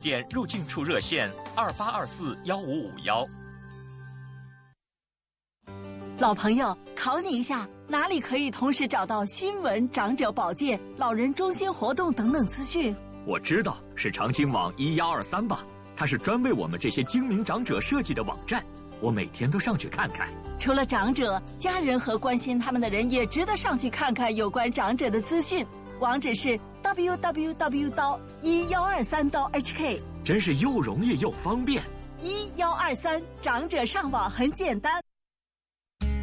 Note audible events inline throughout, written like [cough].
电入境处热线二八二四幺五五幺。老朋友，考你一下，哪里可以同时找到新闻、长者保健、老人中心活动等等资讯？我知道是长青网一幺二三吧，它是专为我们这些精明长者设计的网站，我每天都上去看看。除了长者，家人和关心他们的人也值得上去看看有关长者的资讯。网址是 www 刀一幺二三刀 hk，真是又容易又方便。一幺二三，长者上网很简单。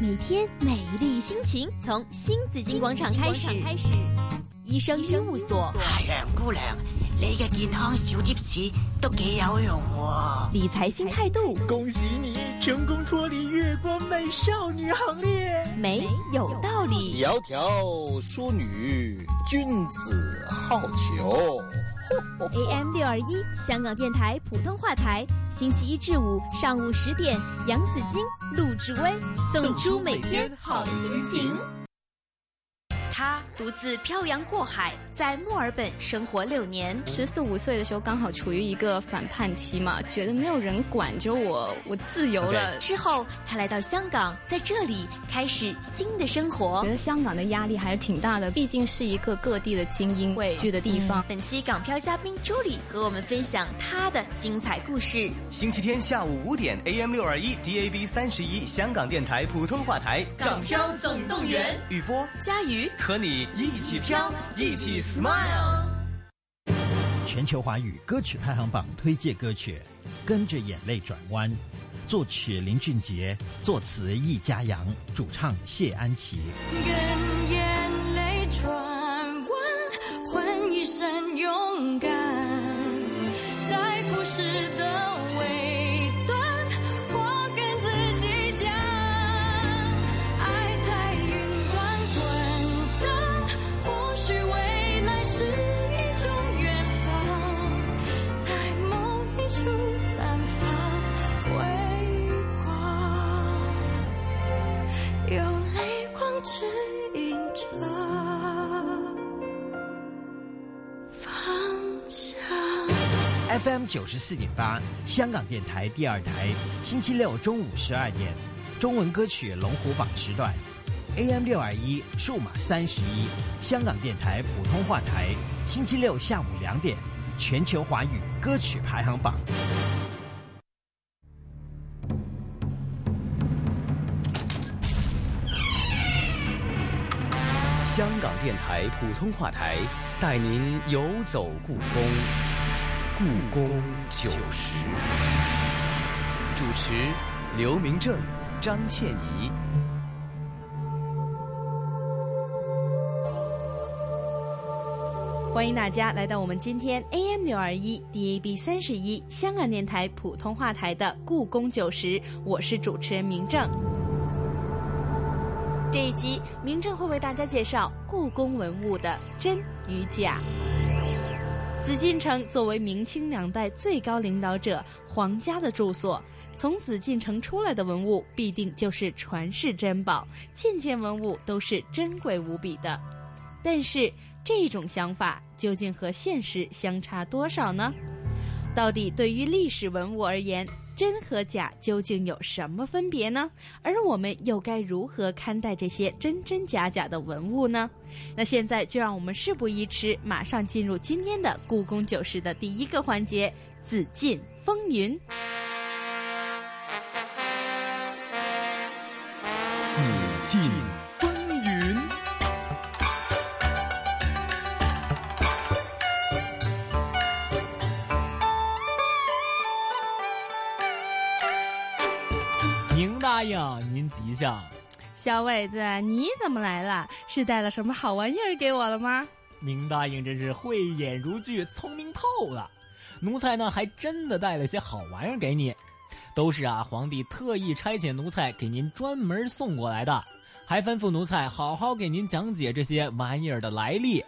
每天美丽心情从新紫金广场开始。医生医务所，太阳姑娘，你嘅健康小貼士都幾有用喎。理财新态度，恭喜你成功脱离月光美少女行列。美有道理，窈窕淑女，君子好逑。AM 六二一，香港电台普通话台，星期一至五上午十点，杨紫金、陆志威送出每天好心情。他独自漂洋过海，在墨尔本生活六年。十四五岁的时候，刚好处于一个反叛期嘛，觉得没有人管着我，我自由了。之后，他来到香港，在这里开始新的生活。觉得香港的压力还是挺大的，毕竟是一个各地的精英汇聚的地方。嗯、本期港漂嘉宾朱莉和我们分享她的精彩故事。星期天下午五点，AM 六二一，DAB 三十一，香港电台普通话台，《港漂总动员》，雨波、佳瑜。和你一起飘，一起 smile。全球华语歌曲排行榜推荐歌曲《跟着眼泪转弯》，作曲林俊杰，作词易家扬，主唱谢安琪。跟眼泪转弯，换一身勇敢，在故事的 FM 九十四点八，香港电台第二台，星期六中午十二点，中文歌曲龙虎榜时段；AM 六二一，数码三十一，香港电台普通话台，星期六下午两点，全球华语歌曲排行榜。香港电台普通话台带您游走故宫，故宫九十。主持刘明正、张倩怡。欢迎大家来到我们今天 AM 六二一 DAB 三十一香港电台普通话台的故宫九十，我是主持人明正。这一集，明正会为大家介绍故宫文物的真与假。紫禁城作为明清两代最高领导者皇家的住所，从紫禁城出来的文物必定就是传世珍宝，件件文物都是珍贵无比的。但是，这种想法究竟和现实相差多少呢？到底对于历史文物而言，真和假究竟有什么分别呢？而我们又该如何看待这些真真假假的文物呢？那现在就让我们事不宜迟，马上进入今天的故宫九十的第一个环节——紫禁风云。紫禁宁大爷，您吉祥！小伟子，你怎么来了？是带了什么好玩意儿给我了吗？明答应真是慧眼如炬，聪明透了。奴才呢，还真的带了些好玩意儿给你，都是啊，皇帝特意差遣奴才给您专门送过来的，还吩咐奴才好好给您讲解这些玩意儿的来历。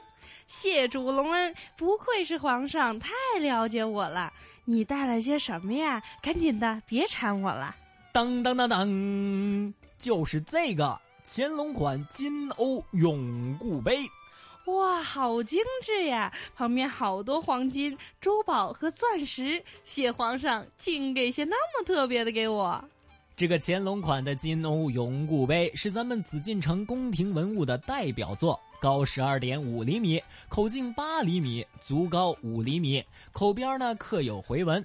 谢主隆恩，不愧是皇上，太了解我了。你带了些什么呀？赶紧的，别馋我了。当当当当，就是这个乾隆款金瓯永固杯。哇，好精致呀！旁边好多黄金、珠宝和钻石，谢皇上，请给些那么特别的给我。这个乾隆款的金瓯永固杯是咱们紫禁城宫廷文物的代表作，高十二点五厘米，口径八厘米，足高五厘米，口边呢刻有回纹。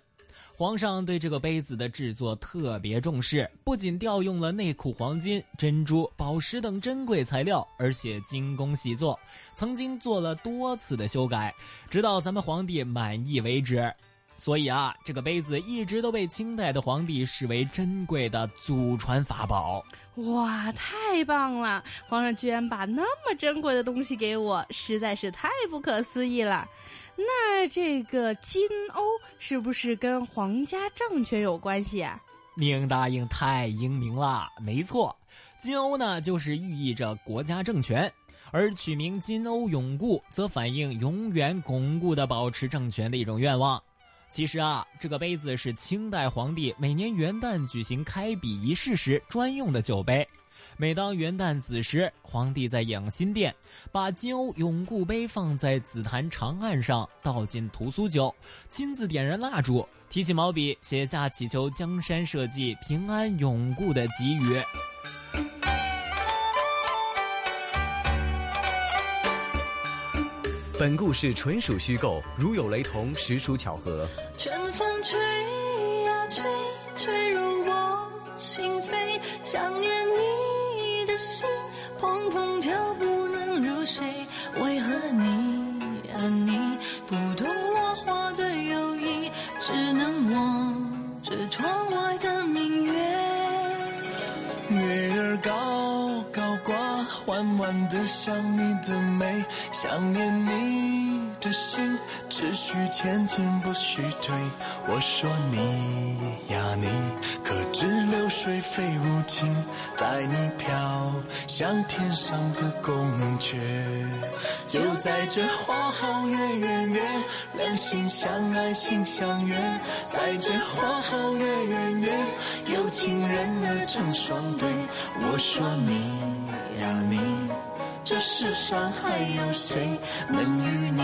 皇上对这个杯子的制作特别重视，不仅调用了内库黄金、珍珠、宝石等珍贵材料，而且精工细作，曾经做了多次的修改，直到咱们皇帝满意为止。所以啊，这个杯子一直都被清代的皇帝视为珍贵的祖传法宝。哇，太棒了！皇上居然把那么珍贵的东西给我，实在是太不可思议了。那这个金瓯是不是跟皇家政权有关系啊？宁大英太英明了，没错，金瓯呢就是寓意着国家政权，而取名金瓯永固，则反映永远巩固的保持政权的一种愿望。其实啊，这个杯子是清代皇帝每年元旦举行开笔仪式时专用的酒杯。每当元旦子时，皇帝在养心殿把金瓯永固杯放在紫檀长案上，倒进屠苏酒，亲自点燃蜡烛，提起毛笔写下祈求江山社稷平安永固的寄语。本故事纯属虚构，如有雷同，实属巧合。春风吹呀吹，吹入我心扉，想念你心砰砰跳，不能入睡。为何你啊你不懂我话的友谊，只能望着窗外的明月。月儿高，弯弯的想你的美，想念你的心，只许前进不许退。我说你呀你，可知流水非无情，带你飘向天上的宫阙。就在这花好月圆夜，两心相爱心相悦，在这花好月圆夜，有情人儿成双对。我说你呀你，这世上还有谁能与你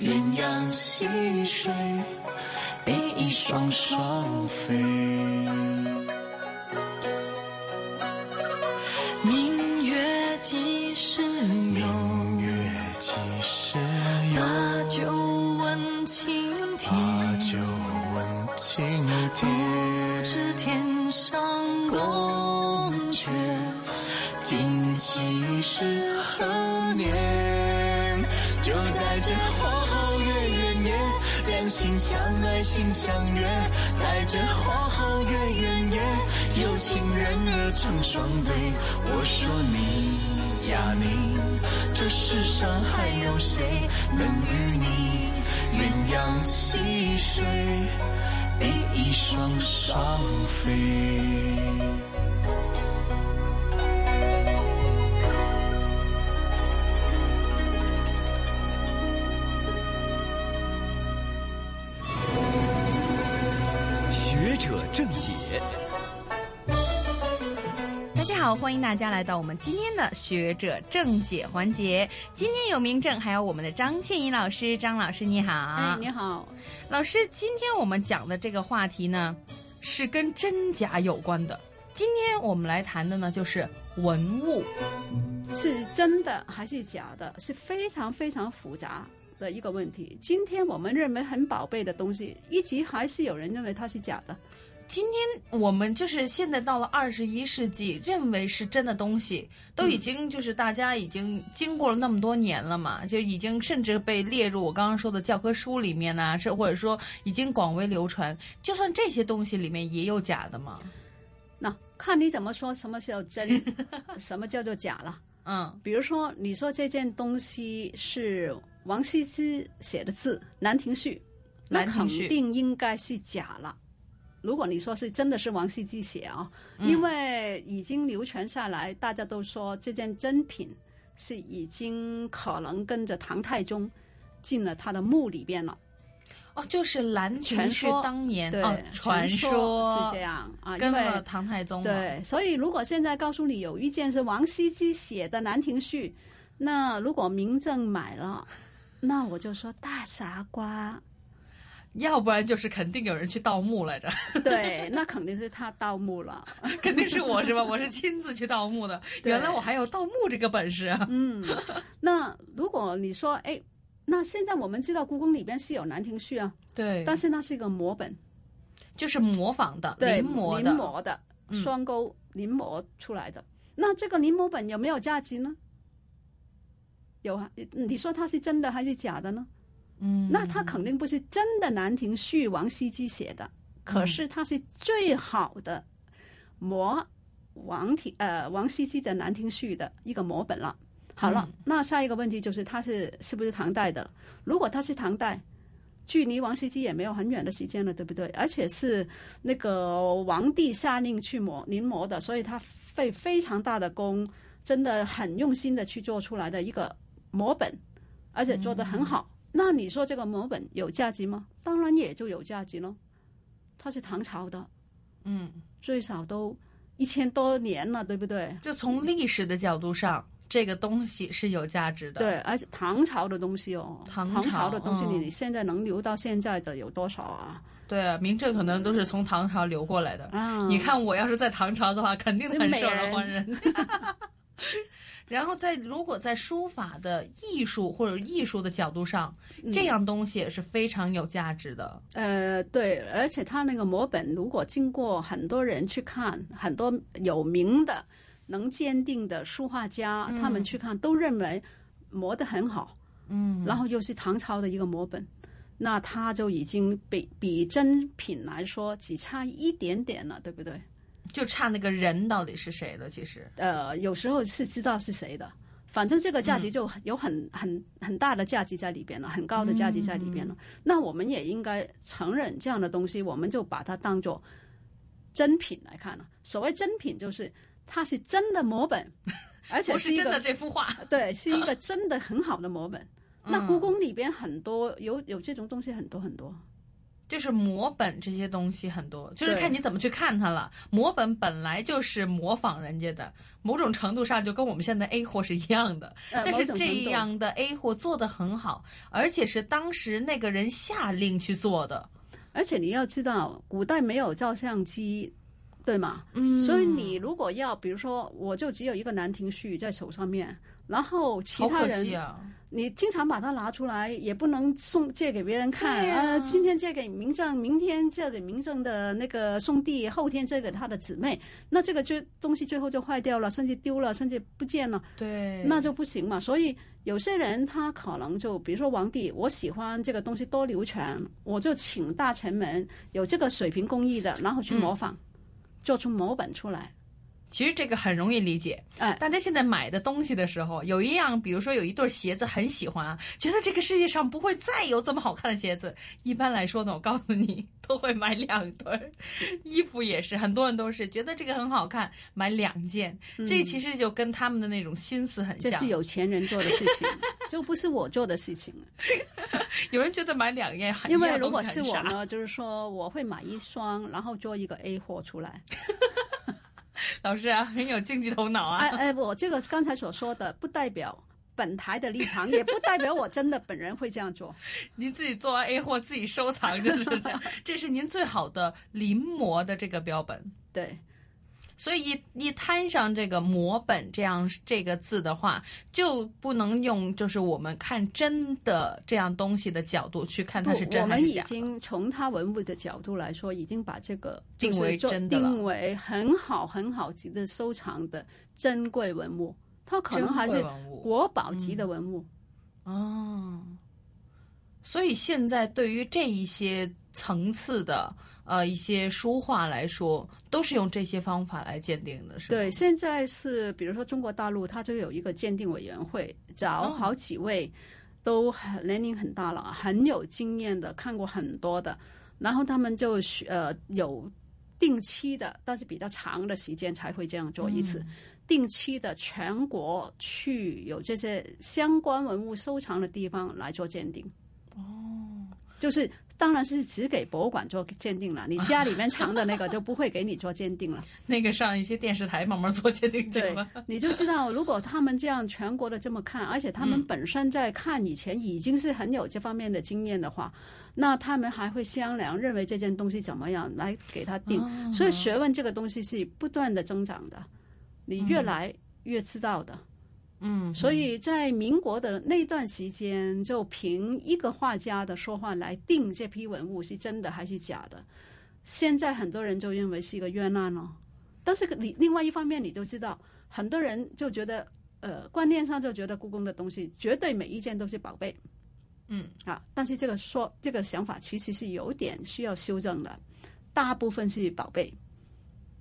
鸳鸯戏水，比翼双双飞？心相约，在这花好月圆夜，有情人儿成双对。我说你呀你，这世上还有谁能与你鸳鸯戏水，比翼双双飞？者正解。大家好，欢迎大家来到我们今天的学者正解环节。今天有明正，还有我们的张倩怡老师。张老师你好，哎，你好，老师。今天我们讲的这个话题呢，是跟真假有关的。今天我们来谈的呢，就是文物是真的还是假的，是非常非常复杂的一个问题。今天我们认为很宝贝的东西，一直还是有人认为它是假的。今天我们就是现在到了二十一世纪，认为是真的东西，都已经就是大家已经经过了那么多年了嘛，就已经甚至被列入我刚刚说的教科书里面呐、是或者说已经广为流传。就算这些东西里面也有假的嘛？那看你怎么说，什么叫真，[laughs] 什么叫做假了。嗯，比如说你说这件东西是王羲之写的字《兰亭序》，那肯兰亭序定应该是假了。如果你说是真的是王羲之写啊、嗯因为已经流传下来，大家都说这件珍品是已经可能跟着唐太宗进了他的墓里边了。哦，就是兰亭序传说当年对、哦，传说是这样啊，因为跟了唐太宗。对，所以如果现在告诉你有一件是王羲之写的《兰亭序》，那如果民政买了，那我就说大傻瓜。要不然就是肯定有人去盗墓来着。[laughs] 对，那肯定是他盗墓了，[laughs] 肯定是我是吧？我是亲自去盗墓的。[laughs] 原来我还有盗墓这个本事啊！嗯，那如果你说，哎，那现在我们知道故宫里边是有《兰亭序》啊，对，但是那是一个摹本，就是模仿的，对，临摹临摹的，双钩临摹出来的。那这个临摹本有没有价值呢？有啊，你说它是真的还是假的呢？嗯，那他肯定不是真的《兰亭序》王羲之写的，可是他是最好的摹王体呃王羲之的《兰亭序》的一个摹本了。好了，那下一个问题就是他是是不是唐代的？如果他是唐代，距离王羲之也没有很远的时间了，对不对？而且是那个王帝下令去摹临摹的，所以他费非常大的功，真的很用心的去做出来的一个摹本，而且做的很好。那你说这个摹本有价值吗？当然也就有价值喽。它是唐朝的，嗯，最少都一千多年了，对不对？就从历史的角度上，这个东西是有价值的。对，而且唐朝的东西哦，唐朝的东西，嗯你现在能留到现在的有多少啊？对啊，明正可能都是从唐朝流过来的。啊，你看我要是在唐朝的话，肯定很受美人人欢迎。[laughs] 然后在如果在书法的艺术或者艺术的角度上，嗯这样东西也是非常有价值的。呃，对，而且他那个摹本，如果经过很多人去看，很多有名的、能鉴定的书画家，他们去看，都认为磨得很好。嗯，然后又是唐朝的一个摹本，那他就已经比比真品来说只差一点点了，对不对？就差那个人到底是谁了。其实，呃，有时候是知道是谁的，反正这个价值就有很、很很大的价值在里边了，很高的价值在里边了。那我们也应该承认这样的东西，我们就把它当做真品来看了。所谓真品，就是它是真的摹本，[laughs] 而且是真的这幅画。[laughs] 对，是一个真的很好的摹本。那嗯故宫里边很多有有这种东西很多很多。就是模本这些东西很多，就是看你怎么去看它了。模本本来就是模仿人家的，某种程度上就跟我们现在 A 货是一样的。呃但是这样的 A 货做的很好，而且是当时那个人下令去做的。而且你要知道，古代没有照相机，对吗？嗯所以你如果要，比如说，我就只有一个《兰亭序》在手上面，然后其好可他人，惜啊！你经常把它拿出来，也不能送借给别人看啊呃，今天借给明正，明天借给明正的那个兄弟，后天借给他的姊妹，那这个就东西最后就坏掉了，甚至丢了，甚至不见了。对，那就不行嘛。所以有些人他可能就，比如说皇帝，我喜欢这个东西多流传，我就请大臣们有这个水平工艺的，然后去模仿，做出模本出来。其实这个很容易理解。哎，大家现在买的东西的时候，有一样，比如说有一对鞋子很喜欢啊，觉得这个世界上不会再有这么好看的鞋子。一般来说呢，我告诉你，都会买两对儿。衣服也是，很多人都是觉得这个很好看，买两件。这其实就跟他们的那种心思很像。嗯这是有钱人做的事情，就不是我做的事情。[laughs] 有人觉得买两件很，[laughs] 因为如果是我呢，就是说我会买一双，然后做一个 A 货出来。[laughs] [laughs] 老师啊，很有经济头脑啊。哎哎，我这个刚才所说的，不代表本台的立场，也不代表我真的本人会这样做。[laughs] 您自己做完 A 货自己收藏就，是？[laughs] 这是您最好的临摹的这个标本。对，所以一一摊上这个摹本这样这个字的话，就不能用就是我们看真的这样东西的角度去看它是不我们已真还是假。经从它文物的角度来说，已经把这个定为真的了定为很好很好级的收藏的珍贵文物。它可能还是国宝级的文物。哦，所以现在对于这一些层次的呃一些书画来说，都是用这些方法来鉴定的，是吗？对，现在是比如说中国大陆，它就有一个鉴定委员会，找哦好几位都很年龄很大了，很有经验的，看过很多的，然后他们就需呃有定期的，但是比较长的时间才会这样做一次。定期的全国去有这些相关文物收藏的地方来做鉴定。哦，就是当然是只给博物馆做鉴定了，[laughs] 你家里面藏的那个就不会给你做鉴定了。那个上一些电视台慢慢做鉴定对吧。，你就知道，如果他们这样全国的这么看，而且他们嗯本身在看以前已经是很有这方面的经验的话，那他们还会商量，认为这件东西怎么样来给他定。哦所以学问这个东西是不断的增长的，你越嗯来越知道的。嗯，所以在民国的那段时间，就凭一个画家的说话来定这批文物是真的还是假的。现在很多人就认为是一个冤案了，但是你另外一方面，你就知道很多人就觉得，呃，观念上就觉得故宫的东西绝对每一件都是宝贝嗯啊。但是这个说这个想法其实是有点需要修正的，大部分是宝贝。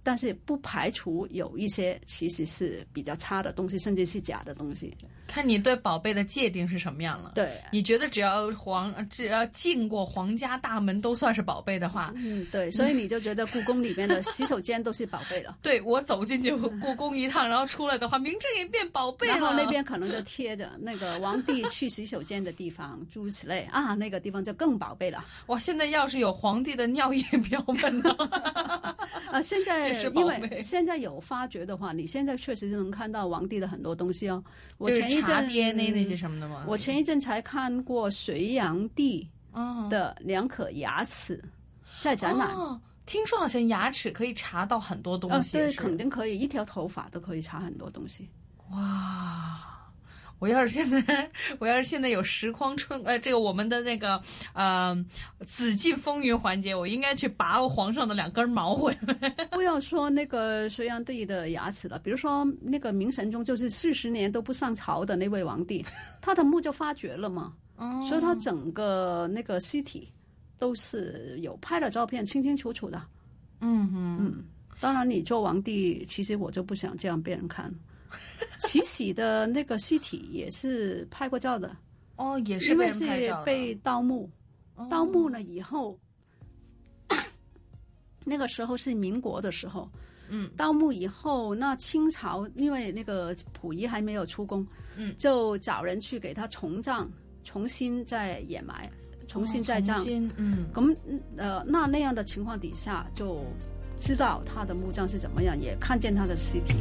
但是不排除有一些其实是比较差的东西，甚至是假的东西。看你对宝贝的界定是什么样了。对，你觉得只要皇只要进过皇家大门都算是宝贝的话，嗯，对，所以你就觉得故宫里面的洗手间都是宝贝了。[laughs] 对我走进去故宫一趟，然后出来的话，名正言变宝贝了。然后那边可能就贴着那个皇帝去洗手间的地方，诸如此类啊，那个地方就更宝贝了。哇，现在要是有皇帝的尿液标本呢？[laughs] 啊，现在 [laughs] 因贝为现在有发掘的话，你现在确实是能看到皇帝的很多东西哦。我前一查阵 DNA 那些什么的吗？我前一阵才看过隋炀帝哦的两颗牙齿在展览。哦听说好像牙齿可以查到很多东啊，西，对，肯定可以，一条头发都可以查很多东西。哇！我要是现在，我要是现在有时光春，呃，这个我们的那个呃紫禁风云环节，我应该去拔皇上的两根毛回来。[laughs] 不要说那个隋炀帝的牙齿了，比如说那个明神宗，就是四十年都不上朝的那位皇帝，他的墓就发掘了嘛，哦所以他整个那个尸体都是有拍了照片，清清楚楚的。嗯嗯嗯，当然你做皇帝，其实我就不想这样被人看。[laughs] 慈禧的那个尸体也是拍过照的，哦，也是因为被人拍是照的。被盗墓，哦。盗墓了以后，[coughs] 那个时候是民国的时候，嗯，盗墓以后，那清朝因为那个溥仪还没有出宫，嗯。就找人去给他重葬，重新再掩埋，重新再葬，嗯。咁呃，那那样的情况底下，就知道他的墓葬是怎么样，也看见他的尸体。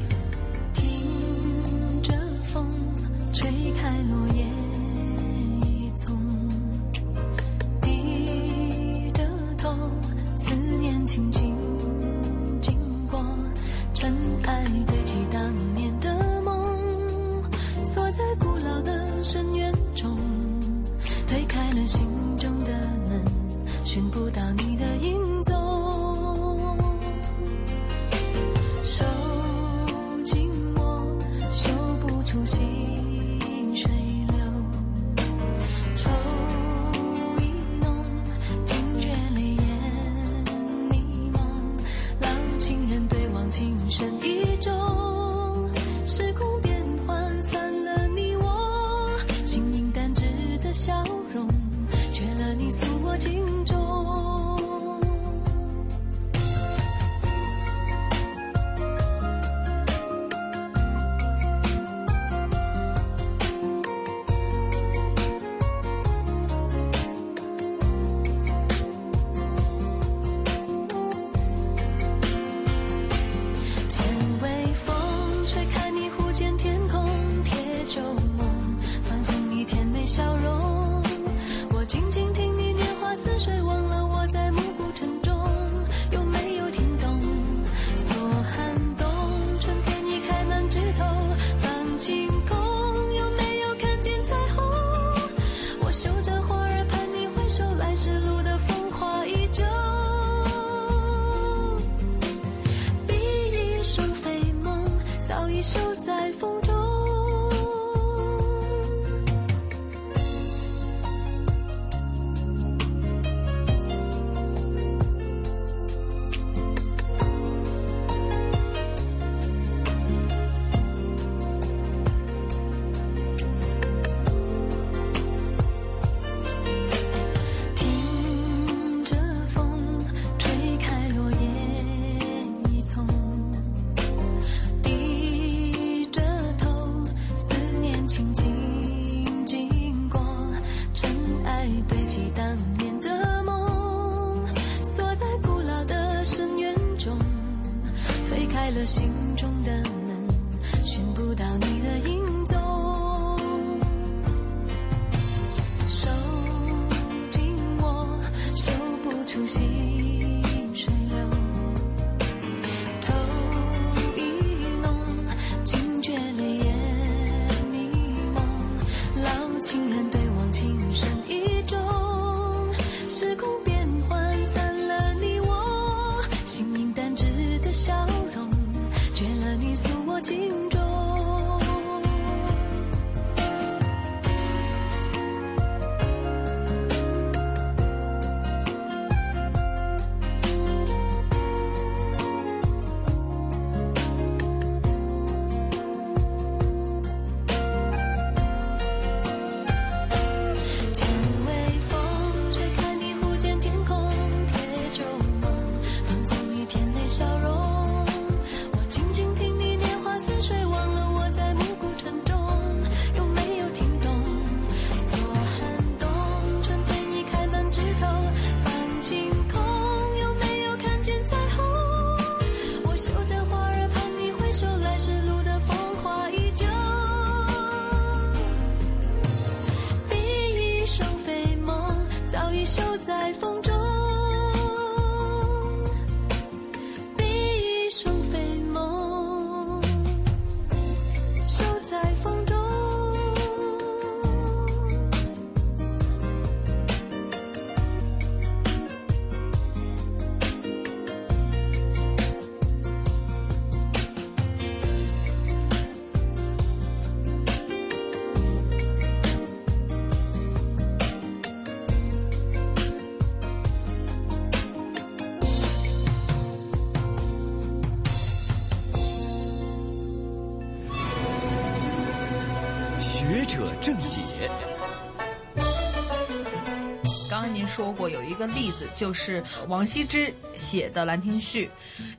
说过有一个例子，就是王羲之写的《兰亭序》，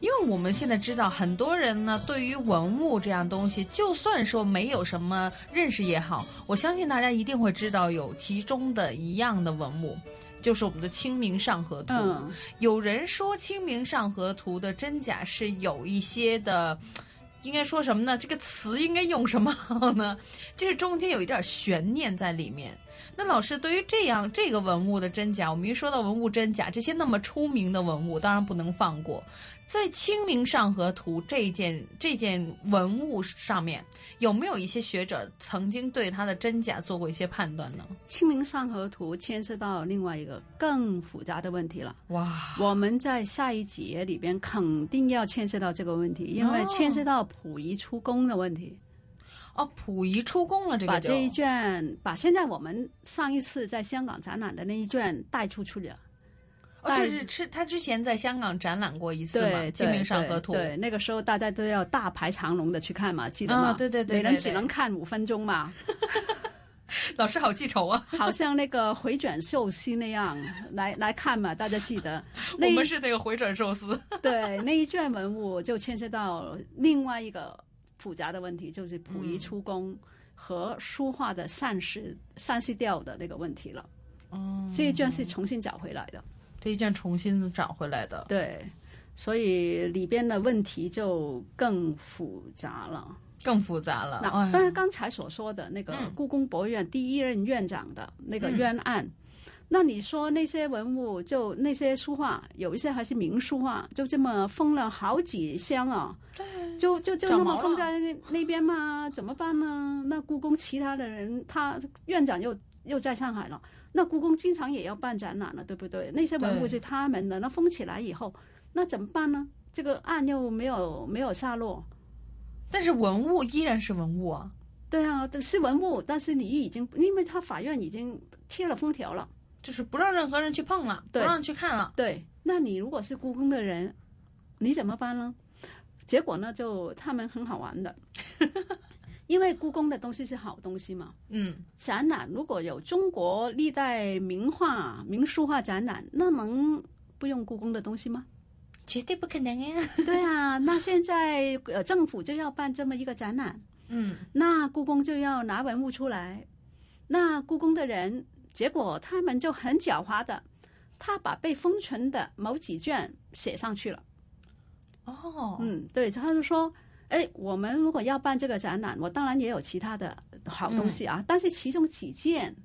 因为我们现在知道很多人呢，对于文物这样东西，就算说没有什么认识也好，我相信大家一定会知道有其中的一样的文物。就是我们的《清明上河图》有人说《清明上河图》的真假是有一些的，应该说什么呢？这个词应该用什么好呢？就是中间有一点悬念在里面。那老师对于这样这个文物的真假，我们一说到文物真假，这些那么出名的文物，当然不能放过。在《清明上河图》这件这件文物上面，有没有一些学者曾经对它的真假做过一些判断呢？《清明上河图》牵涉到另外一个更复杂的问题了。哇，我们在下一节里边肯定要牵涉到这个问题，因为哦牵涉到溥仪出宫的问题。哦，溥仪出宫了，这个把这一卷，把现在我们上一次在香港展览的那一卷带出去了。哦，带就是是他之前在香港展览过一次嘛，《清明上河图》对，对那个时候大家都要大排长龙的去看嘛，记得吗？啊对对对每人只能看五分钟嘛。[laughs] 老师好记仇啊！[laughs] 好像那个回转寿司那样来来看嘛，大家记得。[laughs] 我们是那个回转寿司。对那一卷文物就牵涉到另外一个复杂的问题，就是溥仪出宫和书画的散失散失掉的那个问题了。哦，这一卷是重新找回来的。这一卷重新找回来的。对，所以里边的问题就更复杂了。更复杂了。那哎当然，刚才所说的那个嗯故宫博物院第一任院长的那个嗯冤案，那你说那些文物，就那些书画，有一些还是名书画，就这么封了好几箱啊，对，就就就那么封在那那边嘛，怎么办呢？那故宫其他的人，他院长又又在上海了，那故宫经常也要办展览了，对不对？那些文物是他们的，那封起来以后，那怎么办呢？这个案又没有没有下落。但是文物依然是文物啊。对啊，是文物，但是你已经因为他法院已经贴了封条了，就是不让任何人去碰了，不让去看了。对，那你如果是故宫的人，你怎么办呢？结果呢，就他们很好玩的，[laughs] 因为故宫的东西是好东西嘛。嗯，展览如果有中国历代名画、名书画展览，那能不用故宫的东西吗？绝对不可能啊！[laughs] 对啊，那现在呃政府就要办这么一个展览，嗯，那故宫就要拿文物出来，那故宫的人，结果他们就很狡猾的，他把被封存的某几卷写上去了。哦，嗯，对，他就说，哎，我们如果要办这个展览，我当然也有其他的好东西啊，但是其中几件，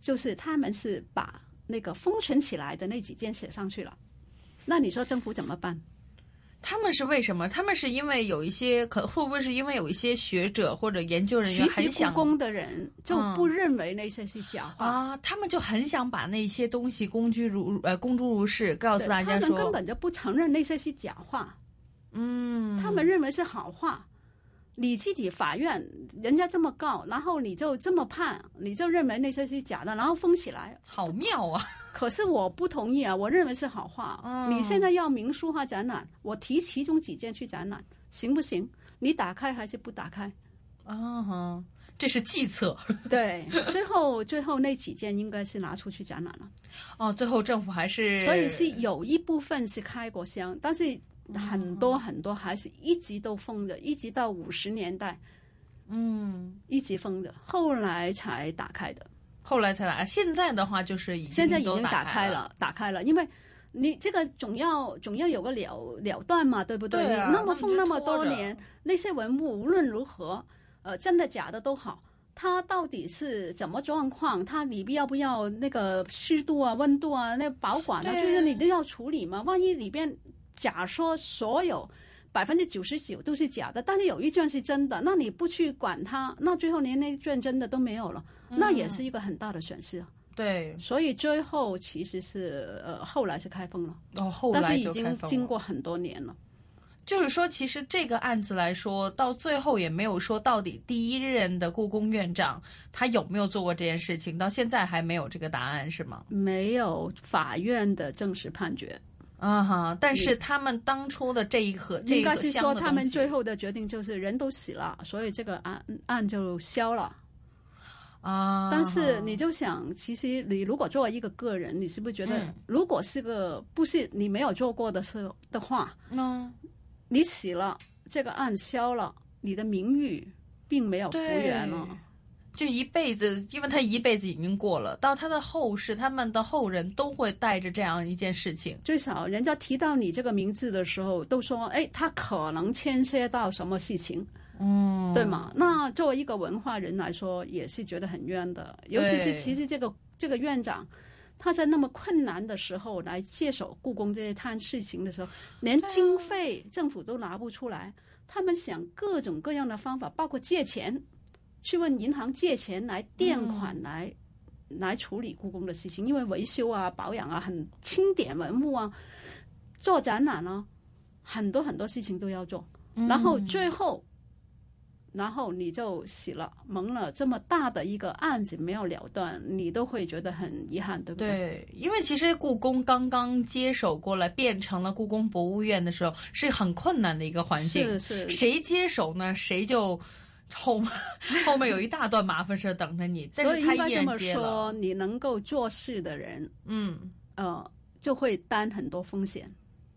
就是他们是把那个封存起来的那几件写上去了，那你说政府怎么办？他们是为什么？他们是因为有一些可会不会是因为有一些学者或者研究人员其实很想故宫的人就不认为那些是假话。啊，他们就很想把那些东西公诸如呃公诸如是，告诉大家说，他们根本就不承认那些是假话，嗯，他们认为是好话。你自己法院人家这么告，然后你就这么判，你就认为那些是假的，然后封起来，好妙啊！可是我不同意啊，我认为是好话。嗯你现在要明书化展览，我提其中几件去展览，行不行？你打开还是不打开？啊哈，这是计策。[laughs] 对，最后最后那几件应该是拿出去展览了。哦，最后政府还是所以是有一部分是开过箱，但是很多很多还是一直都封着，一直到五十年代，嗯，一直封着，后来才打开的。后来才来。现在的话就是已经现在已经打开了，打开了，因为你这个总要总要有个了了断嘛，对不对？对啊你那么封那那么多年，那些文物无论如何，呃，真的假的都好。它到底是怎么状况？它里边要不要那个湿度啊、温度啊、那个保管啊，就是你都要处理嘛。万一里边假说所有百分之九十九都是假的，但是有一卷是真的，那你不去管它，那最后连那卷真的都没有了，那也是一个很大的损失啊。对，所以最后其实是呃后来是开封了，哦，后来但是已经经过很多年了。就是说，其实这个案子来说，到最后也没有说到底第一任的故宫院长他有没有做过这件事情，到现在还没有这个答案，是吗？没有法院的正式判决啊哈，但是他们当初的这一盒，应该是说他们最后的决定就是人都死了，所以这个案案就消了。啊，但是你就想，其实你如果作为一个个人，你是不是觉得嗯，如果是个不是你没有做过的事的话，嗯，你死了，这个案消了，你的名誉并没有复原了。就是一辈子，因为他一辈子已经过了，到他的后世，他们的后人都会带着这样一件事情。最少人家提到你这个名字的时候，都说：“哎，他可能牵涉到什么事情，嗯，对吗？”那作为一个文化人来说，也是觉得很冤的。尤其是其实这个这个院长，他在那么困难的时候来接手故宫这一摊事情的时候，连经费政府都拿不出来，他们想各种各样的方法，包括借钱，去问银行借钱来垫款来。来处理故宫的事情，因为维修啊、保养啊、很清点文物啊、做展览啊，很多很多事情都要做。然后最后，然后你就洗了，蒙了这么大的一个案子没有了断，你都会觉得很遗憾，对不对？对，因为其实故宫刚刚接手过来，变成了故宫博物院的时候，是很困难的一个环境。是是谁接手呢？谁就后 [laughs] 后面有一大段麻烦事等着你。但所以是他依然应该这么。说，你能够做事的人，嗯，呃，就会担很多风险。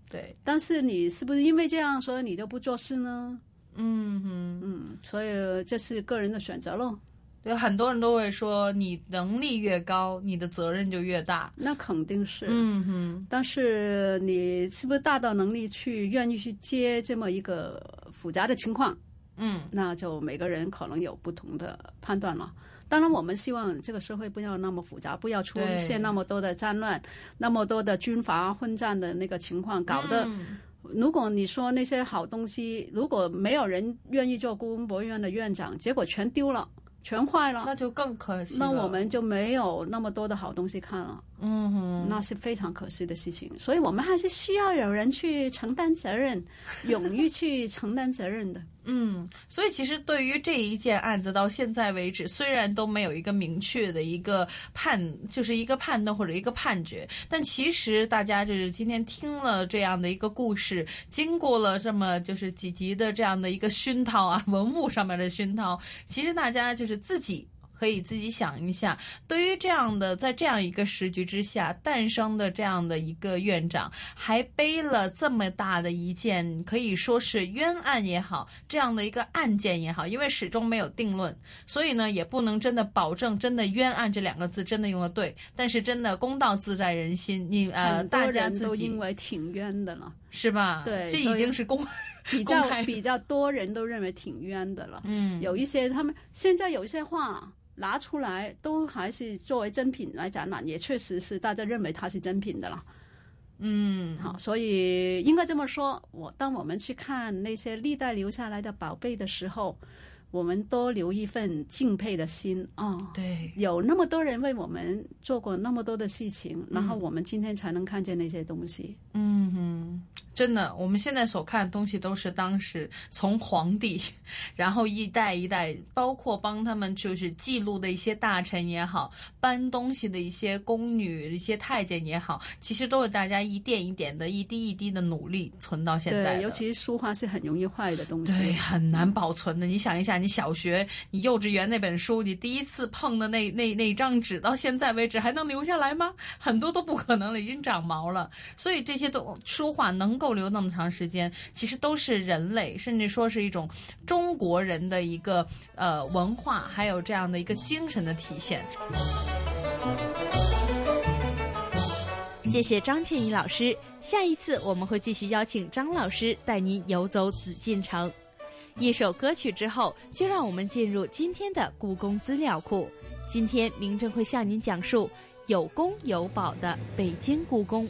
对，但是你是不是因为这样，所以你就不做事呢？嗯哼，嗯，所以这是个人的选择喽。对，很多人都会说，你能力越高，你的责任就越大。那肯定是，嗯哼，但是你是不是大到能力去愿意去接这么一个复杂的情况？嗯，那就每个人可能有不同的判断了。当然，我们希望这个社会不要那么复杂，不要出现那么多的战乱、那么多的军阀混战的那个情况，搞得。嗯如果你说那些好东西，如果没有人愿意做故宫博物院的院长，结果全丢了，全坏了，那就更可惜那我们就没有那么多的好东西看了。嗯哼，那是非常可惜的事情，所以我们还是需要有人去承担责任，[laughs] 勇于去承担责任的。嗯，所以其实对于这一件案子到现在为止，虽然都没有一个明确的一个判，就是一个判断或者一个判决，但其实大家就是今天听了这样的一个故事，经过了这么就是几集的这样的一个熏陶啊，文物上面的熏陶，其实大家就是自己。可以自己想一下，对于这样的在这样一个时局之下诞生的这样的一个院长，还背了这么大的一件可以说是冤案也好，这样的一个案件也好，因为始终没有定论，所以呢也不能真的保证真的冤案这两个字真的用的对。但是真的公道自在人心，你呃大家都因为挺冤的了。是吧？对，这已经是公比 [laughs] 较比较多人都认为挺冤的了。嗯有一些他们现在有一些画拿出来，都还是作为真品来展览，也确实是大家认为它是真品的了。嗯，好，所以应该这么说，我当我们去看那些历代留下来的宝贝的时候，我们多留一份敬佩的心啊。哦对，有那么多人为我们做过那么多的事情，然后嗯我们今天才能看见那些东西。嗯哼，真的，我们现在所看的东西都是当时从皇帝，[laughs] 然后一代一代，包括帮他们就是记录的一些大臣也好，搬东西的一些宫女、一些太监也好，其实都是大家一点一点的、一滴一滴的努力存到现在尤其是书画是很容易坏的东西。对，很难保存的。你想一下，你小学、你幼稚园那本书，你第一次碰的那那那张纸，到现在为止还能留下来吗？很多都不可能了，已经长毛了。所以这些都书画能够留那么长时间，其实都是人类，甚至说是一种中国人的一个呃文化，还有这样的一个精神的体现。谢谢张倩怡老师。下一次我们会继续邀请张老师带您游走紫禁城。一首歌曲之后，就让我们进入今天的故宫资料库。今天明正会向您讲述有宫有宝的北京故宫。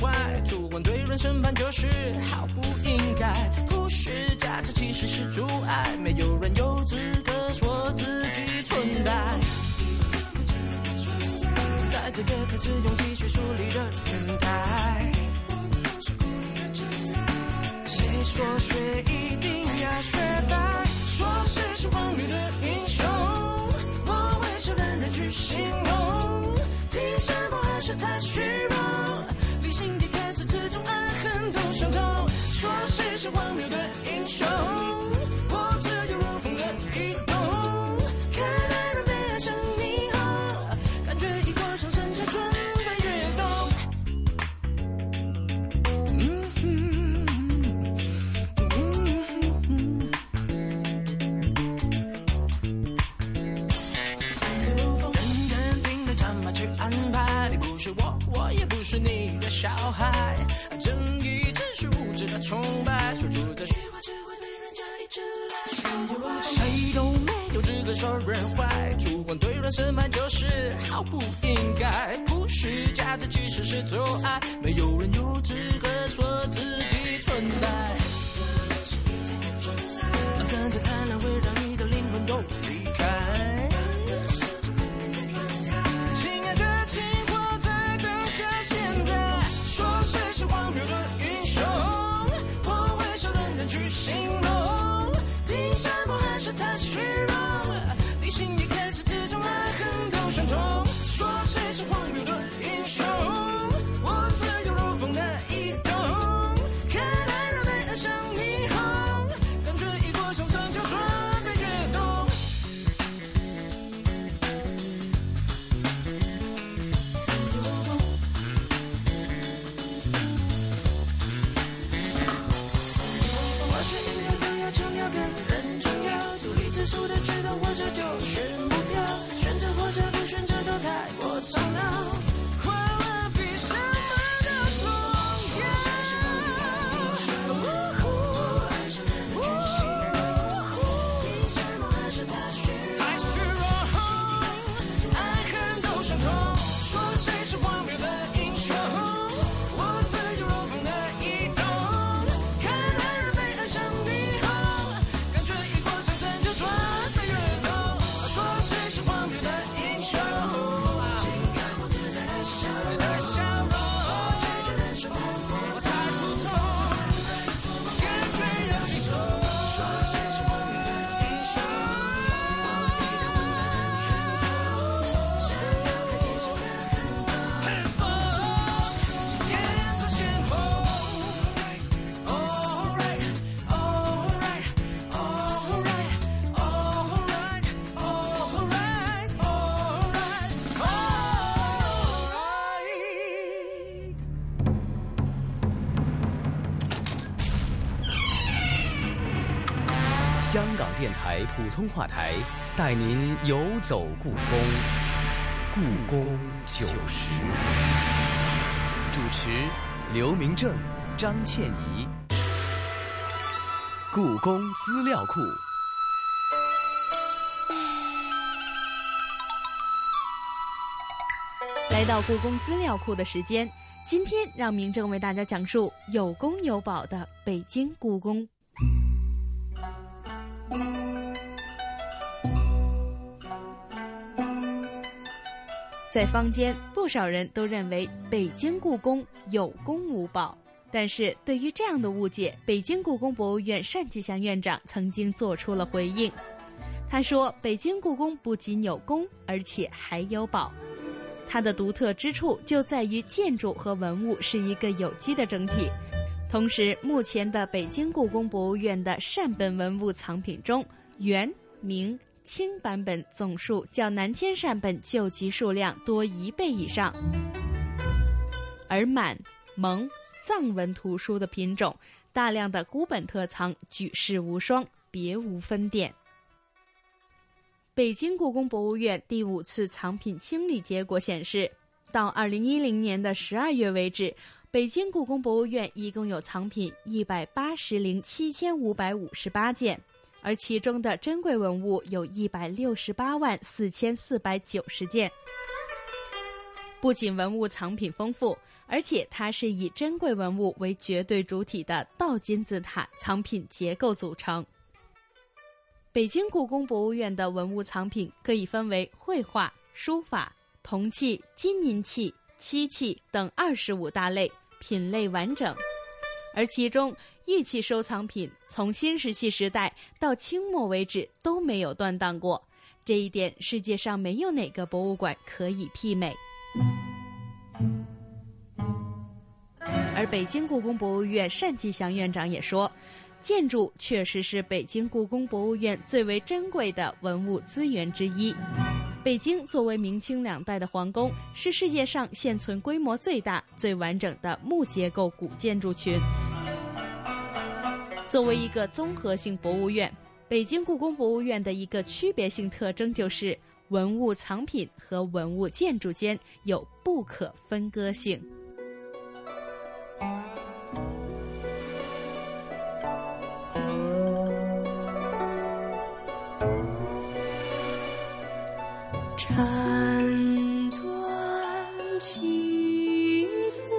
坏，主观对人审判就是毫不应该。普世价值其实是阻碍，没有人有资格说自己存在。在这个开始用技术树立的年代。谁说学一定要学白？说谁是荒谬的英雄？我会受人人去形容。听什么还是太虚荣？都相同。说谁是荒谬的英雄？我自由如风的移动。看来人被爱成霓虹，感觉一过上升就准备跃动。嗯哼。人人凭着战马去安排，你不是我，我也不是你的小孩。崇拜，说出这句话只会被人家一直来。谁都没有资格说人坏，主观对人审判就是毫不应该。普世价值其实是阻碍，没有人有资格说自己存在。跟着贪婪会让你的灵魂都电台普通话台，带您游走故宫。故宫九十，主持刘明正、张倩怡。故宫资料库。来到故宫资料库的时间，今天让明正为大家讲述有宫有宝的北京故宫。在坊间，不少人都认为北京故宫有宫无宝。但是对于这样的误解，北京故宫博物院单霁翔院长曾经做出了回应。他说：“北京故宫不仅有宫，而且还有宝。它的独特之处就在于建筑和文物是一个有机的整体。同时，目前的北京故宫博物院的善本文物藏品中，元、明。”清版本总数较南迁善本旧籍数量多一倍以上，而满、蒙、藏文图书的品种，大量的孤本特藏，举世无双，别无分店。北京故宫博物院第五次藏品清理结果显示，到二零一零年的十二月为止，北京故宫博物院一共有藏品一百八十零七千五百五十八件。而其中的珍贵文物有一百六十八万四千四百九十件，不仅文物藏品丰富，而且它是以珍贵文物为绝对主体的倒金字塔藏品结构组成。北京故宫博物院的文物藏品可以分为绘画、书法、铜器、金银器、漆器等二十五大类，品类完整，而其中。玉器收藏品从新石器时代到清末为止都没有断档过，这一点世界上没有哪个博物馆可以媲美。而北京故宫博物院单霁翔院长也说，建筑确实是北京故宫博物院最为珍贵的文物资源之一。北京作为明清两代的皇宫，是世界上现存规模最大、最完整的木结构古建筑群。作为一个综合性博物院，北京故宫博物院的一个区别性特征就是文物藏品和文物建筑间有不可分割性。斩断情丝，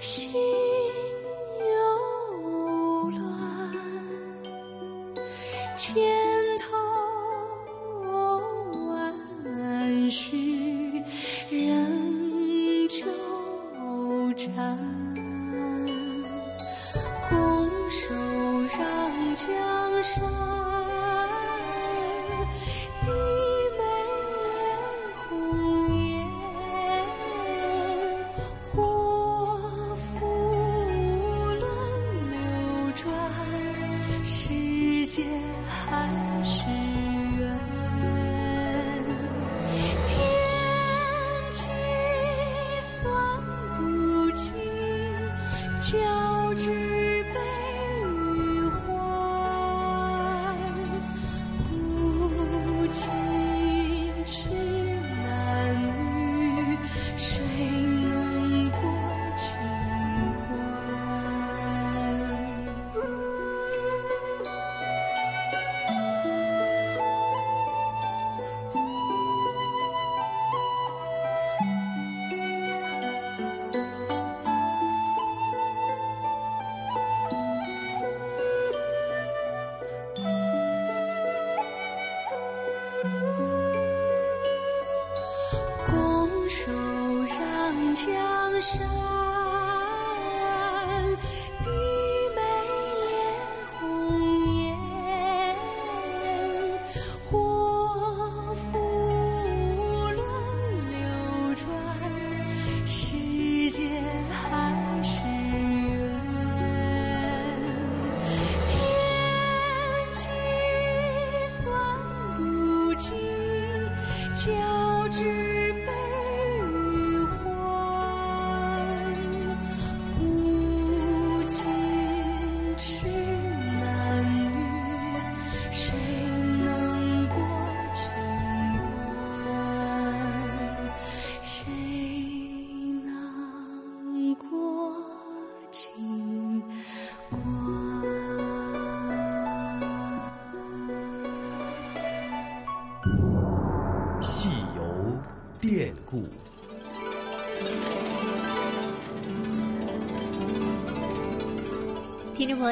心犹乱。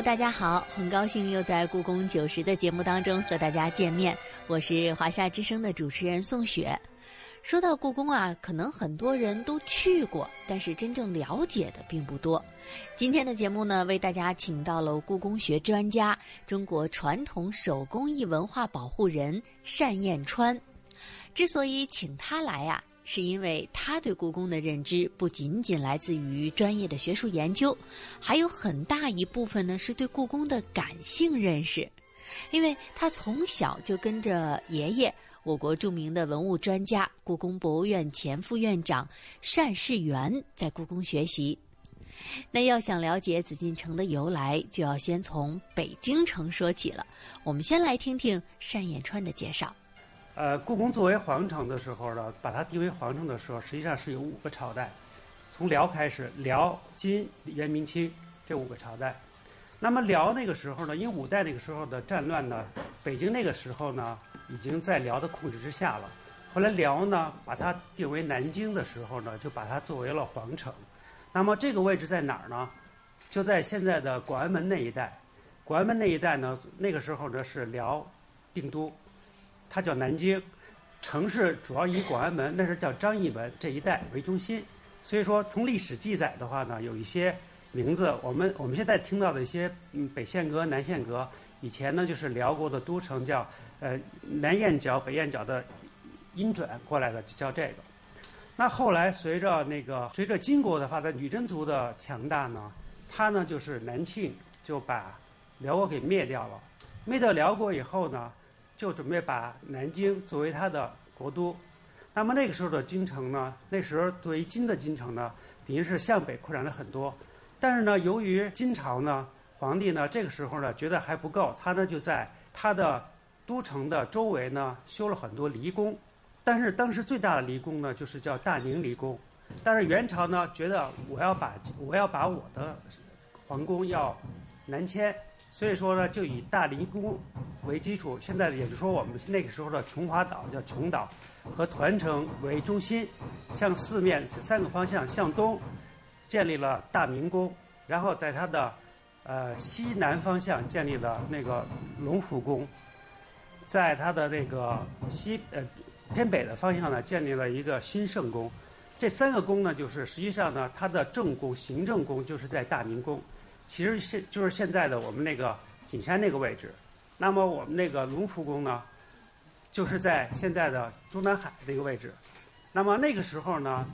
大家好，很高兴又在故宫九十的节目当中和大家见面，我是华夏之声的主持人宋雪。说到故宫啊，可能很多人都去过，但是真正了解的并不多。今天的节目呢，为大家请到了故宫学专家、中国传统手工艺文化保护人单燕川。之所以请他来啊，是因为他对故宫的认知不仅仅来自于专业的学术研究，还有很大一部分呢是对故宫的感性认识。因为他从小就跟着爷爷，我国著名的文物专家、故宫博物院前副院长单士元在故宫学习。那要想了解紫禁城的由来，就要先从北京城说起了。我们先来听听单彦川的介绍。呃，故宫作为皇城的时候呢，把它定为皇城的时候，实际上是有五个朝代，从辽开始，辽、金、元、明、清这五个朝代。那么辽那个时候呢，因为五代那个时候的战乱呢，北京那个时候呢已经在辽的控制之下了。后来辽呢把它定为南京的时候呢，就把它作为了皇城。那么这个位置在哪儿呢？就在现在的广安门那一带。广安门那一带呢，那个时候呢是辽定都。它叫南京，城市主要以广安门，那是叫张义门这一带为中心。所以说，从历史记载的话呢，有一些名字，我们我们现在听到的一些嗯北线阁、南线阁，以前呢就是辽国的都城，叫呃南燕角、北燕角的音转过来的，就叫这个。那后来随着那个随着金国的发展，女真族的强大呢，他呢就是南庆就把辽国给灭掉了。灭掉辽国以后呢。就准备把南京作为他的国都，那么那个时候的京城呢？那时候作为金的京城呢，等于是向北扩展了很多。但是呢，由于金朝呢，皇帝呢，这个时候呢，觉得还不够，他呢就在他的都城的周围呢修了很多离宫。但是当时最大的离宫呢，就是叫大宁离宫。但是元朝呢，觉得我要把我要把我的皇宫要南迁。所以说呢，就以大明宫为基础，现在也就是说，我们那个时候的琼华岛叫琼岛，和团城为中心，向四面三个方向向东建立了大明宫，然后在它的呃西南方向建立了那个龙虎宫，在它的那个西呃偏北的方向呢建立了一个新圣宫，这三个宫呢，就是实际上呢，它的正宫、行政宫就是在大明宫。其实现就是现在的我们那个景山那个位置，那么我们那个龙福宫呢，就是在现在的中南海这个位置。那么那个时候呢，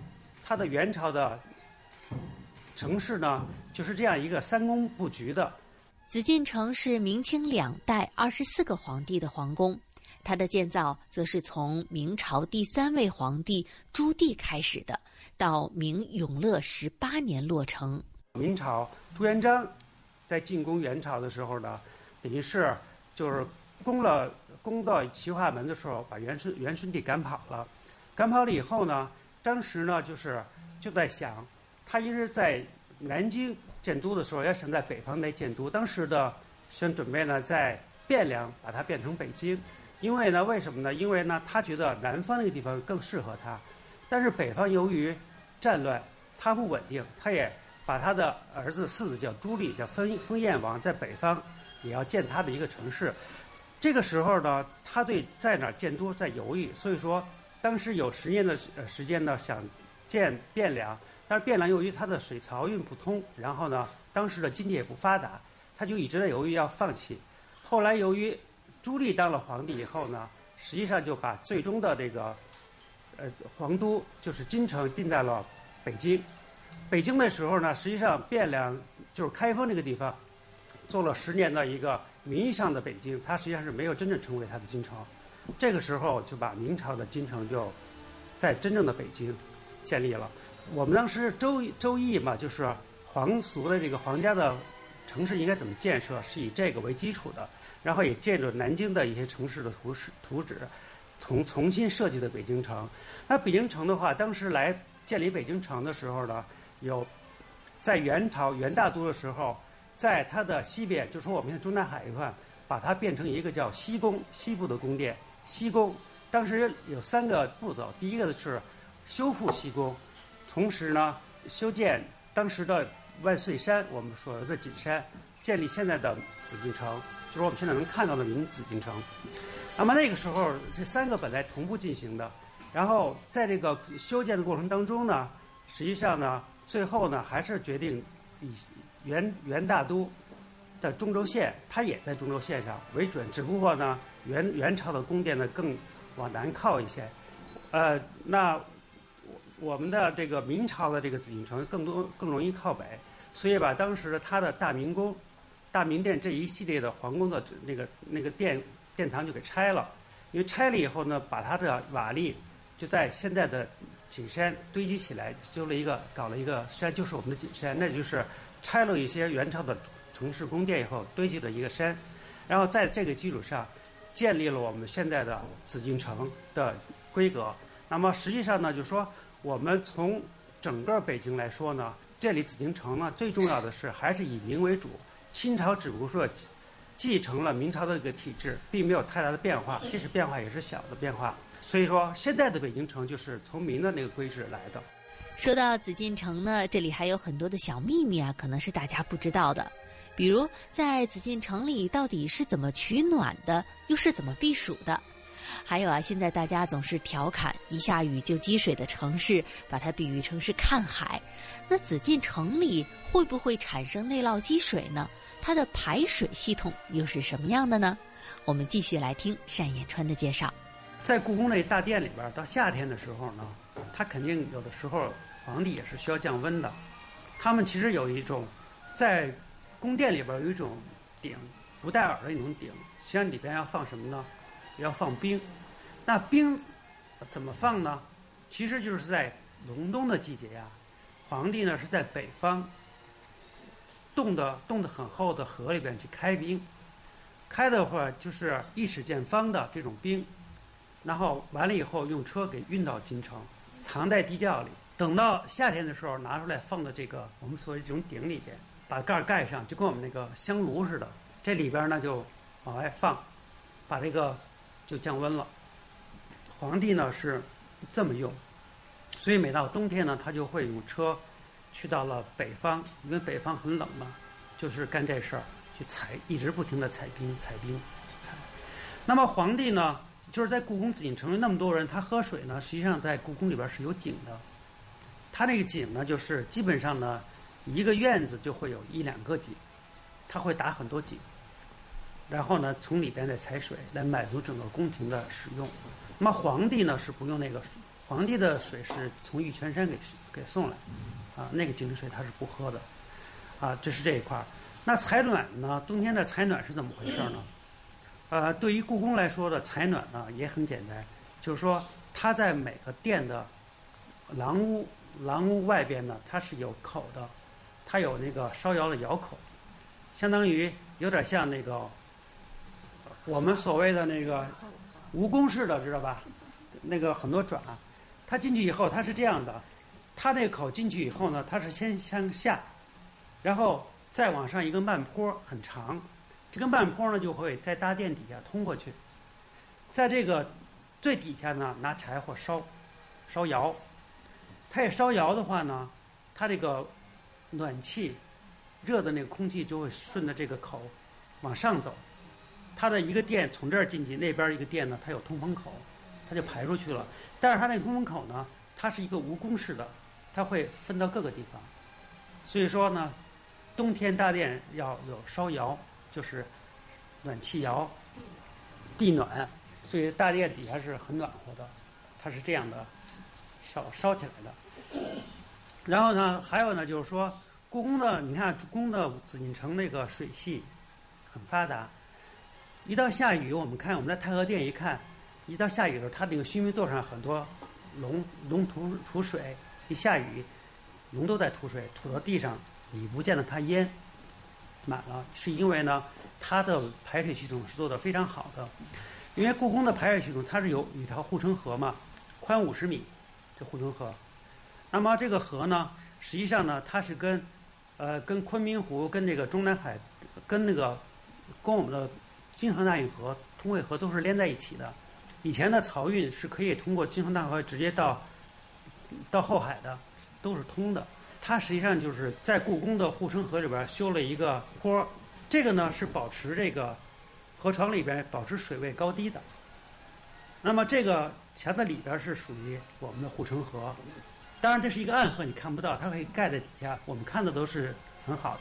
它的元朝的城市呢，就是这样一个三宫布局的。紫禁城是明清两代二十四个皇帝的皇宫，它的建造则是从明朝第三位皇帝朱棣开始的，到明永乐十八年落成。明朝朱元璋在进攻元朝的时候呢，等于是就是攻了攻到齐化门的时候，把元顺元顺帝赶跑了。赶跑了以后呢，当时呢就是就在想，他一直在南京建都的时候，要想在北方来建都。当时的想准备呢，在汴梁把它变成北京，因为呢，为什么呢？因为呢，他觉得南方那个地方更适合他。但是北方由于战乱，它不稳定，他也。把他的儿子四子叫朱棣，叫封封燕王，在北方也要建他的一个城市。这个时候呢，他对在哪建都在犹豫，所以说当时有十年的呃时间呢，想建汴梁，但是汴梁由于它的水漕运不通，然后呢，当时的经济也不发达，他就一直在犹豫要放弃。后来由于朱棣当了皇帝以后呢，实际上就把最终的这个呃皇都就是京城定在了北京。北京的时候呢，实际上汴梁就是开封这个地方，做了十年的一个名义上的北京，它实际上是没有真正成为它的京城。这个时候就把明朝的京城就在真正的北京建立了。我们当时周周易嘛，就是皇族的这个皇家的城市应该怎么建设，是以这个为基础的，然后也借着南京的一些城市的图示图纸，重重新设计的北京城。那北京城的话，当时来建立北京城的时候呢。有，在元朝元大都的时候，在它的西边，就说我们现在中南海一块，把它变成一个叫西宫，西部的宫殿。西宫当时有三个步骤，第一个是修复西宫，同时呢修建当时的万岁山，我们所谓的锦山，建立现在的紫禁城，就是我们现在能看到的明紫禁城。那么那个时候，这三个本来同步进行的，然后在这个修建的过程当中呢，实际上呢，最后呢还是决定以元元大都的中轴线，它也在中轴线上为准，只不过呢，元元朝的宫殿呢更往南靠一些，呃，那我我们的这个明朝的这个紫禁城更多更容易靠北，所以把当时的它的大明宫、大明殿这一系列的皇宫的那个那个殿殿堂就给拆了，因为拆了以后呢，把它的瓦砾就在现在的景山堆积起来，修了一个搞了一个山，就是我们的景山，那就是拆了一些元朝的城市宫殿以后堆积的一个山，然后在这个基础上建立了我们现在的紫禁城的规格。那么实际上呢，就是说我们从整个北京来说呢，建立紫禁城呢最重要的是还是以明为主。清朝只不过说继承了明朝的一个体制，并没有太大的变化，即使变化也是小的变化。所以说，现在的北京城就是从明的那个规制来的。说到紫禁城呢，这里还有很多的小秘密啊，可能是大家不知道的。比如，在紫禁城里到底是怎么取暖的，又是怎么避暑的？还有啊，现在大家总是调侃一下雨就积水的城市，把它比喻成是看海。那紫禁城里会不会产生内涝积水呢？它的排水系统又是什么样的呢？我们继续来听单延川的介绍。在故宫那大殿里边，到夏天的时候呢，它肯定有的时候皇帝也是需要降温的。他们其实有一种，在宫殿里边有一种鼎，不带耳的一种鼎，实际上里边要放什么呢？要放冰。那冰怎么放呢？其实就是在隆冬的季节呀，皇帝呢是在北方冻的冻得很厚的河里边去开冰，开的话就是一尺见方的这种冰。然后完了以后，用车给运到京城，藏在地窖里。等到夏天的时候，拿出来放到这个我们所谓这种鼎里边，把盖儿盖上，就跟我们那个香炉似的。这里边呢就往外放，把这个就降温了。皇帝呢是这么用，所以每到冬天呢，他就会用车去到了北方，因为北方很冷嘛，就是干这事儿，去采，一直不停的采冰，采冰，采。那么皇帝呢？就是在故宫紫禁城那么多人，他喝水呢，实际上在故宫里边是有井的。他那个井呢，就是基本上呢，一个院子就会有一两个井，他会打很多井，然后呢，从里边再采水来满足整个宫廷的使用。那么皇帝呢是不用那个，皇帝的水是从玉泉山给给送来，啊，那个井水他是不喝的，啊，这是这一块儿。那采暖呢，冬天的采暖是怎么回事呢？呃，对于故宫来说的采暖呢，也很简单，就是说它在每个殿的廊屋廊屋外边呢，它是有口的，它有那个烧窑的窑口，相当于有点像那个我们所谓的那个蜈蚣似的，知道吧？那个很多爪，它进去以后它是这样的，它那口进去以后呢，它是先向下，然后再往上一个慢坡，很长。这个慢坡呢，就会在大殿底下通过去，在这个最底下呢，拿柴火烧，烧窑。它也烧窑的话呢，它这个暖气、热的那个空气就会顺着这个口往上走。它的一个殿从这儿进去，那边一个殿呢，它有通风口，它就排出去了。但是它那通风口呢，它是一个蜈蚣式的，它会分到各个地方。所以说呢，冬天大殿要有烧窑。就是暖气窑地暖，所以大殿底下是很暖和的，它是这样的烧烧起来的。然后呢，还有呢，就是说故宫的，你看故宫的紫禁城那个水系很发达，一到下雨，我们看我们在太和殿一看，一到下雨的时候，它那个须弥座上很多龙龙吐吐水，一下雨龙都在吐水，吐到地上，你不见得它淹。满了，是因为呢，它的排水系统是做的非常好的。因为故宫的排水系统，它是有一条护城河嘛，宽五十米，这护城河。那么这个河呢，实际上呢，它是跟，呃，跟昆明湖、跟这个中南海、跟那个，跟我们的京杭大运河、通惠河都是连在一起的。以前的漕运是可以通过京杭大河直接到到后海的都是通的。它实际上就是在故宫的护城河里边修了一个坡，这个呢是保持这个河床里边保持水位高低的。那么这个墙的里边是属于我们的护城河，当然这是一个暗河，你看不到，它可以盖在底下，我们看的都是很好的。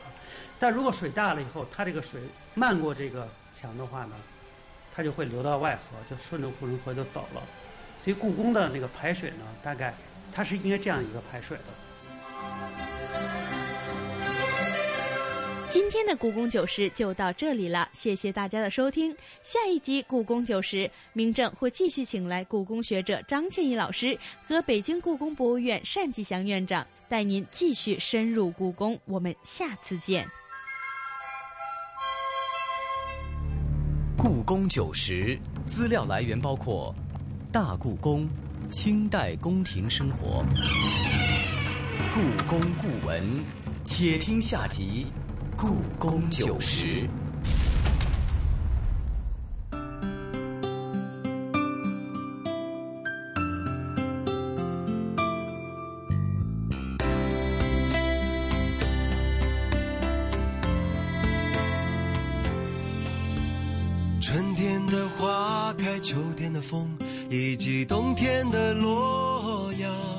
但如果水大了以后，它这个水漫过这个墙的话呢，它就会流到外河，就顺着护城河就走了。所以故宫的那个排水呢，大概它是应该这样一个排水的。今天的故宫九十就到这里了，谢谢大家的收听。下一集故宫九十，明正会继续请来故宫学者张倩怡老师和北京故宫博物院单霁翔院长，带您继续深入故宫。我们下次见。故宫九十资料来源包括大故宫、清代宫廷生活、故宫故闻，且听下集。故宫九十。春天的花开，秋天的风，以及冬天的洛阳。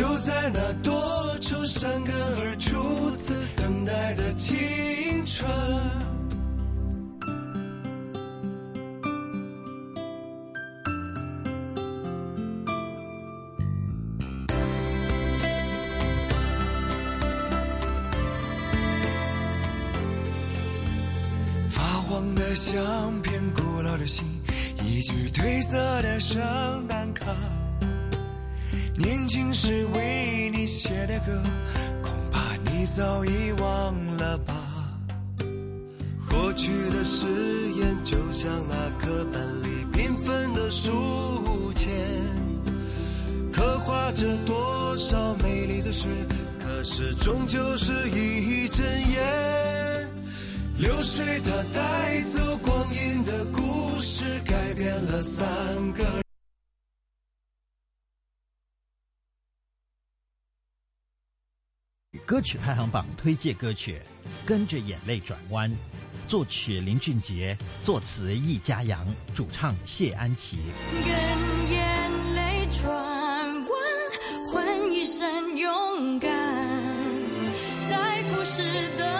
就在那多愁善感而初次等待的青春。发黄的相片，古老的信，一句褪色的圣诞卡。年轻时的歌，恐怕你早已忘了吧。过去的誓言，就像那课本里缤纷的书签，刻画着多少美丽的事，可是终究是一阵烟。流水它带走光阴的故事，改变了三个。歌曲排行榜推荐歌曲，跟着眼泪转弯，作曲林俊杰，作词易家扬，主唱谢安琪。跟眼泪转弯，换一身勇敢，在故事的